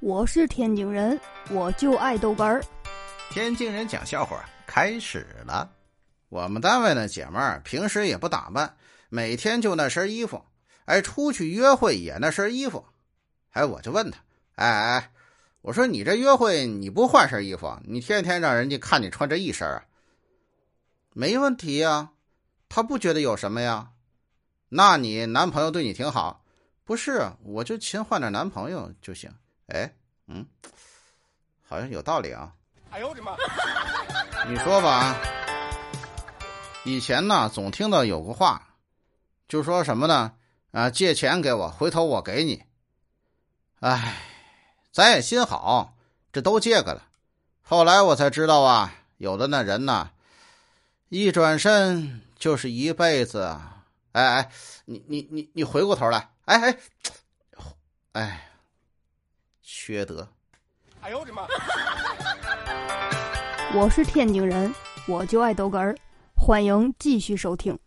我是天津人，我就爱豆干儿。天津人讲笑话开始了。我们单位的姐们儿平时也不打扮，每天就那身衣服，哎，出去约会也那身衣服。哎，我就问他，哎哎，我说你这约会你不换身衣服，你天天让人家看你穿这一身啊？没问题呀，他不觉得有什么呀。那你男朋友对你挺好，不是？我就勤换点男朋友就行。哎，嗯，好像有道理啊。哎呦我的妈！你说吧，以前呢总听到有个话，就说什么呢？啊，借钱给我，回头我给你。哎，咱也心好，这都借个了。后来我才知道啊，有的那人呢，一转身就是一辈子。哎哎，你你你你回过头来，哎哎，哎。缺德！哎呦我的妈！我是天津人，我就爱逗哏儿，欢迎继续收听。